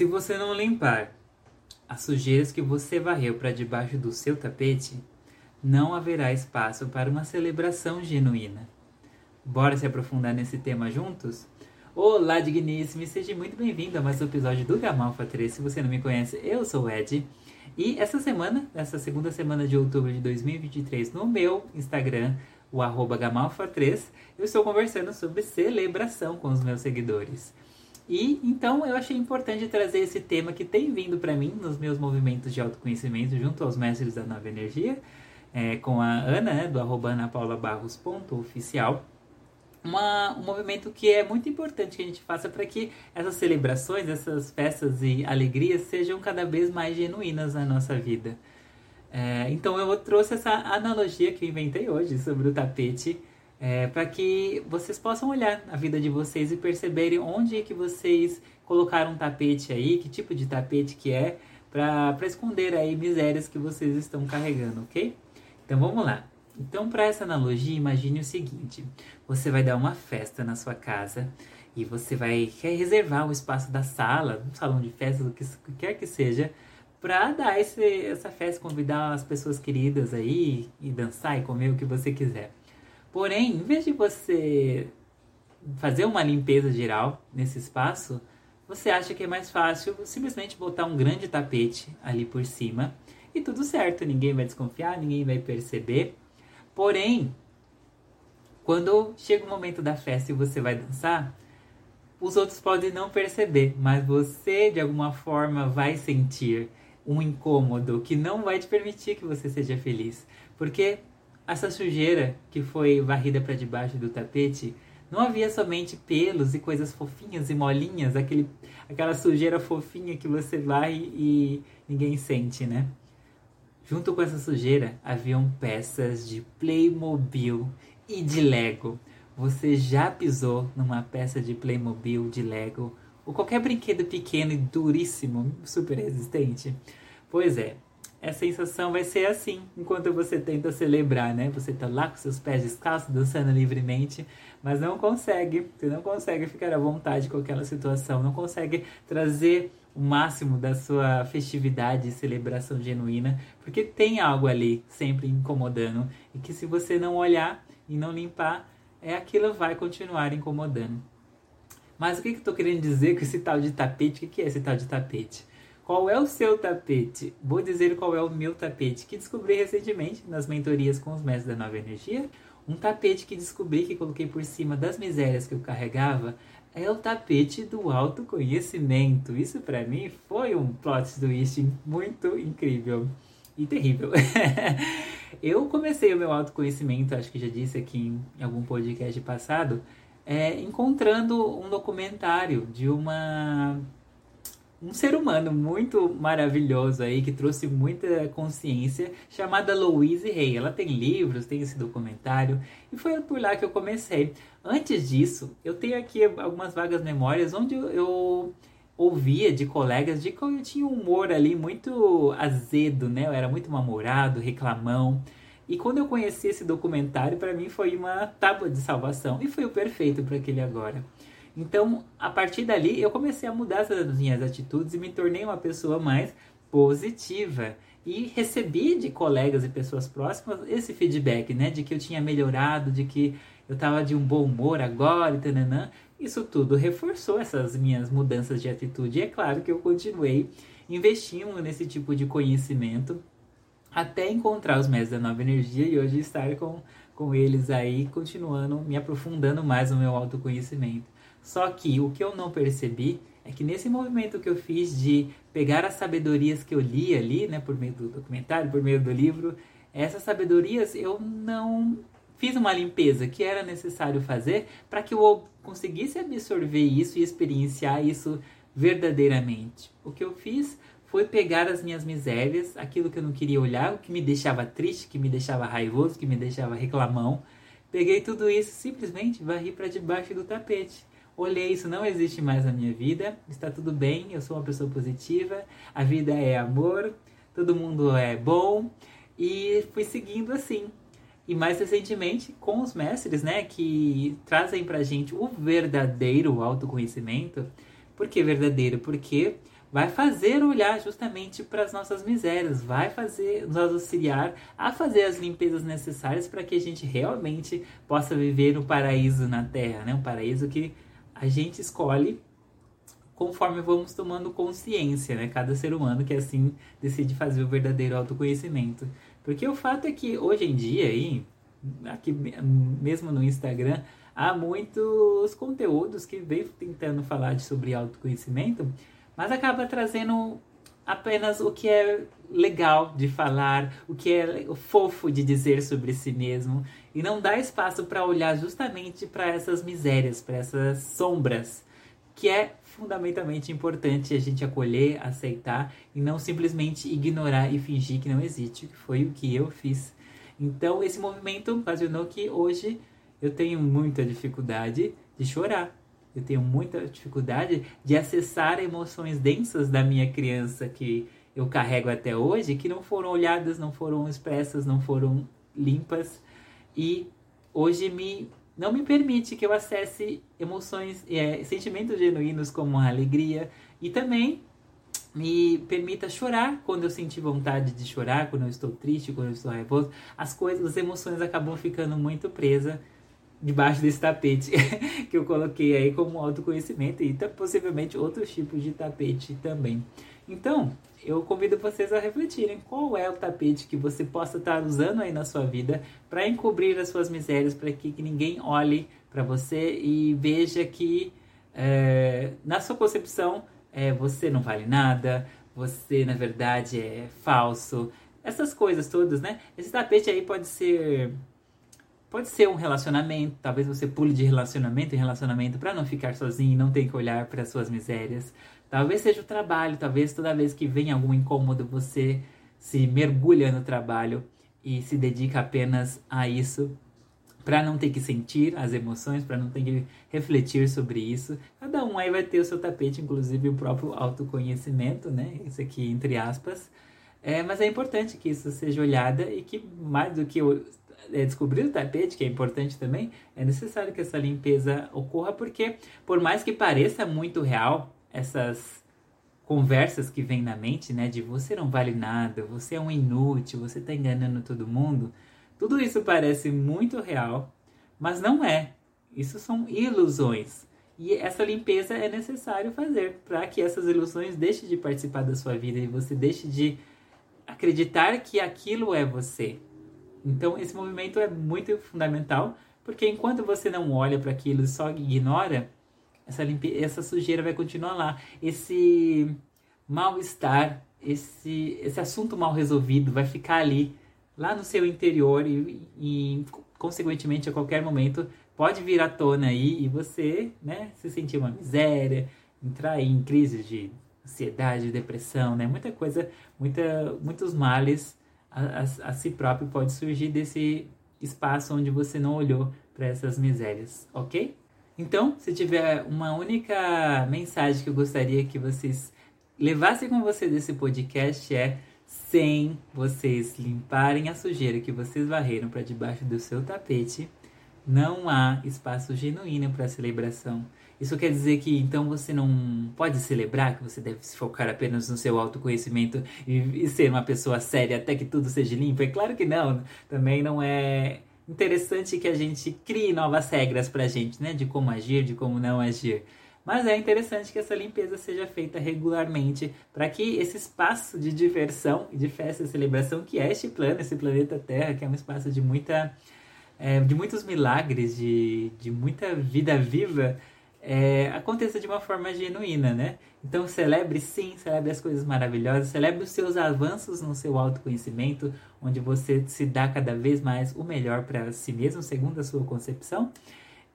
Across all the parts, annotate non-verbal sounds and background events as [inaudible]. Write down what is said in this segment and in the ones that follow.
Se você não limpar as sujeiras que você varreu para debaixo do seu tapete, não haverá espaço para uma celebração genuína. Bora se aprofundar nesse tema juntos? Olá, digníssimo, seja muito bem-vindo a mais um episódio do Gamalfa 3. Se você não me conhece, eu sou o Ed. E essa semana, essa segunda semana de outubro de 2023, no meu Instagram, o Gamalfa3, eu estou conversando sobre celebração com os meus seguidores. E então eu achei importante trazer esse tema que tem vindo para mim nos meus movimentos de autoconhecimento junto aos mestres da nova energia, é, com a Ana, né, do arroba anapaulabarros.oficial. Uma, um movimento que é muito importante que a gente faça para que essas celebrações, essas festas e alegrias sejam cada vez mais genuínas na nossa vida. É, então eu trouxe essa analogia que eu inventei hoje sobre o tapete é, para que vocês possam olhar a vida de vocês e perceberem onde é que vocês colocaram um tapete aí, que tipo de tapete que é, para esconder aí misérias que vocês estão carregando, ok? Então vamos lá. Então, para essa analogia, imagine o seguinte: você vai dar uma festa na sua casa e você vai reservar um espaço da sala, um salão de festa, o que quer que seja, para dar esse, essa festa, convidar as pessoas queridas aí e dançar e comer o que você quiser. Porém, em vez de você fazer uma limpeza geral nesse espaço, você acha que é mais fácil simplesmente botar um grande tapete ali por cima e tudo certo, ninguém vai desconfiar, ninguém vai perceber. Porém, quando chega o momento da festa e você vai dançar, os outros podem não perceber, mas você de alguma forma vai sentir um incômodo que não vai te permitir que você seja feliz, porque essa sujeira que foi varrida para debaixo do tapete, não havia somente pelos e coisas fofinhas e molinhas, aquele, aquela sujeira fofinha que você vai e ninguém sente, né? Junto com essa sujeira haviam peças de Playmobil e de Lego. Você já pisou numa peça de Playmobil, de Lego, ou qualquer brinquedo pequeno e duríssimo, super resistente? Pois é, a sensação vai ser assim enquanto você tenta celebrar, né? Você tá lá com seus pés descalços, dançando livremente, mas não consegue, você não consegue ficar à vontade com aquela situação, não consegue trazer o máximo da sua festividade e celebração genuína, porque tem algo ali sempre incomodando e que se você não olhar e não limpar, é aquilo vai continuar incomodando. Mas o que, que eu tô querendo dizer com esse tal de tapete? O que, que é esse tal de tapete? Qual é o seu tapete? Vou dizer qual é o meu tapete, que descobri recentemente nas mentorias com os mestres da Nova Energia. Um tapete que descobri que coloquei por cima das misérias que eu carregava é o tapete do autoconhecimento. Isso para mim foi um plot twist muito incrível e terrível. [laughs] eu comecei o meu autoconhecimento, acho que já disse aqui em algum podcast passado, é, encontrando um documentário de uma um ser humano muito maravilhoso aí, que trouxe muita consciência, chamada Louise Hay. Ela tem livros, tem esse documentário, e foi por lá que eu comecei. Antes disso, eu tenho aqui algumas vagas memórias onde eu ouvia de colegas de que eu tinha um humor ali muito azedo, né? Eu era muito mal-humorado, reclamão. E quando eu conheci esse documentário, para mim foi uma tábua de salvação e foi o perfeito para aquele agora. Então, a partir dali, eu comecei a mudar as minhas atitudes e me tornei uma pessoa mais positiva. E recebi de colegas e pessoas próximas esse feedback, né? De que eu tinha melhorado, de que eu estava de um bom humor agora e tananã. Isso tudo reforçou essas minhas mudanças de atitude. E é claro que eu continuei investindo nesse tipo de conhecimento até encontrar os mestres da nova energia e hoje estar com, com eles aí, continuando me aprofundando mais no meu autoconhecimento. Só que o que eu não percebi é que nesse movimento que eu fiz de pegar as sabedorias que eu li ali, né, por meio do documentário, por meio do livro, essas sabedorias eu não fiz uma limpeza que era necessário fazer para que eu conseguisse absorver isso e experienciar isso verdadeiramente. O que eu fiz foi pegar as minhas misérias, aquilo que eu não queria olhar, o que me deixava triste, que me deixava raivoso, que me deixava reclamão. Peguei tudo isso simplesmente varri para debaixo do tapete olhei isso não existe mais na minha vida, está tudo bem, eu sou uma pessoa positiva, a vida é amor, todo mundo é bom e fui seguindo assim. E mais recentemente com os mestres, né, que trazem pra gente o verdadeiro autoconhecimento. Por que verdadeiro? Porque vai fazer olhar justamente para as nossas misérias, vai fazer nos auxiliar a fazer as limpezas necessárias para que a gente realmente possa viver o paraíso na Terra, né? Um paraíso que a gente escolhe conforme vamos tomando consciência, né? Cada ser humano que assim decide fazer o verdadeiro autoconhecimento. Porque o fato é que hoje em dia aí, aqui mesmo no Instagram, há muitos conteúdos que vem tentando falar sobre autoconhecimento, mas acaba trazendo apenas o que é legal de falar, o que é fofo de dizer sobre si mesmo e não dá espaço para olhar justamente para essas misérias, para essas sombras, que é fundamentalmente importante a gente acolher, aceitar e não simplesmente ignorar e fingir que não existe, que foi o que eu fiz. Então, esse movimento ocasionou que hoje eu tenho muita dificuldade de chorar. Eu tenho muita dificuldade de acessar emoções densas da minha criança que eu carrego até hoje, que não foram olhadas, não foram expressas, não foram limpas e hoje me não me permite que eu acesse emoções, é, sentimentos genuínos como a alegria e também me permita chorar quando eu sentir vontade de chorar, quando eu estou triste, quando eu estou raivoso. As coisas, as emoções acabam ficando muito presas debaixo desse tapete [laughs] que eu coloquei aí como autoconhecimento e possivelmente outros tipos de tapete também. Então, eu convido vocês a refletirem qual é o tapete que você possa estar usando aí na sua vida para encobrir as suas misérias, para que, ninguém olhe para você e veja que é, na sua concepção é, você não vale nada, você na verdade é falso, essas coisas todas, né? Esse tapete aí pode ser Pode ser um relacionamento, talvez você pule de relacionamento em relacionamento para não ficar sozinho e não ter que olhar para suas misérias. Talvez seja o trabalho, talvez toda vez que vem algum incômodo você se mergulha no trabalho e se dedica apenas a isso para não ter que sentir as emoções, para não ter que refletir sobre isso. Cada um aí vai ter o seu tapete, inclusive o próprio autoconhecimento, né? Isso aqui entre aspas. É, mas é importante que isso seja olhada e que mais do que descobrir o tapete, que é importante também, é necessário que essa limpeza ocorra, porque por mais que pareça muito real essas conversas que vêm na mente, né, de você não vale nada, você é um inútil, você está enganando todo mundo, tudo isso parece muito real, mas não é. Isso são ilusões. E essa limpeza é necessário fazer para que essas ilusões deixem de participar da sua vida e você deixe de acreditar que aquilo é você. Então, esse movimento é muito fundamental, porque enquanto você não olha para aquilo e só ignora, essa, limpe... essa sujeira vai continuar lá. Esse mal-estar, esse, esse assunto mal resolvido vai ficar ali, lá no seu interior e, e, consequentemente, a qualquer momento, pode vir à tona aí e você né, se sentir uma miséria, entrar em crise de ansiedade, depressão, né? Muita coisa, muita, muitos males a, a, si próprio pode surgir desse espaço onde você não olhou para essas misérias, ok? Então, se tiver uma única mensagem que eu gostaria que vocês levassem com você desse podcast é sem vocês limparem a sujeira que vocês varreram para debaixo do seu tapete, não há espaço genuíno para celebração isso quer dizer que então você não pode celebrar, que você deve se focar apenas no seu autoconhecimento e, e ser uma pessoa séria até que tudo seja limpo? É claro que não. Também não é interessante que a gente crie novas regras pra gente, né? De como agir, de como não agir. Mas é interessante que essa limpeza seja feita regularmente para que esse espaço de diversão, de festa e celebração que é este plano, esse planeta Terra, que é um espaço de muita é, de muitos milagres, de, de muita vida viva, é, aconteça de uma forma genuína, né? Então celebre sim, celebre as coisas maravilhosas, celebre os seus avanços no seu autoconhecimento, onde você se dá cada vez mais o melhor para si mesmo, segundo a sua concepção.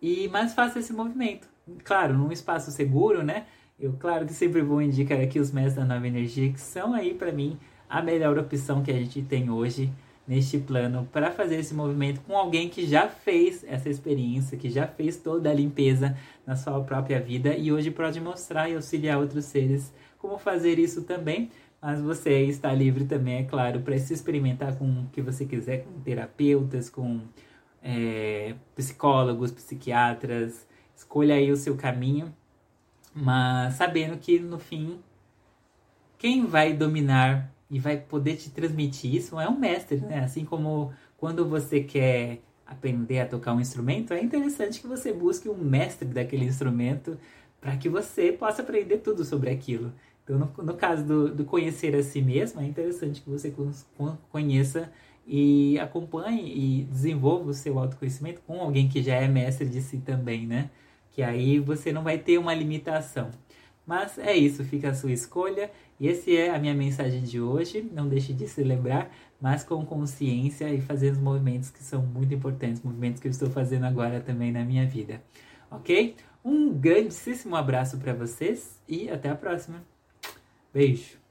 E mas faça esse movimento, claro, num espaço seguro, né? Eu claro que sempre vou indicar aqui os mestres da nova energia que são aí para mim a melhor opção que a gente tem hoje neste plano para fazer esse movimento com alguém que já fez essa experiência, que já fez toda a limpeza na sua própria vida e hoje pode mostrar e auxiliar outros seres como fazer isso também. Mas você está livre também, é claro, para se experimentar com o que você quiser, com terapeutas, com é, psicólogos, psiquiatras. Escolha aí o seu caminho, mas sabendo que no fim quem vai dominar e vai poder te transmitir isso é um mestre, né? Assim como quando você quer aprender a tocar um instrumento, é interessante que você busque um mestre daquele instrumento para que você possa aprender tudo sobre aquilo. Então, no, no caso do, do, conhecer a si mesmo, é interessante que você conheça e acompanhe e desenvolva o seu autoconhecimento com alguém que já é mestre de si também, né? Que aí você não vai ter uma limitação. Mas é isso, fica a sua escolha. E essa é a minha mensagem de hoje. Não deixe de se lembrar, mas com consciência e fazendo os movimentos que são muito importantes, movimentos que eu estou fazendo agora também na minha vida. Ok? Um grandíssimo abraço para vocês e até a próxima. Beijo!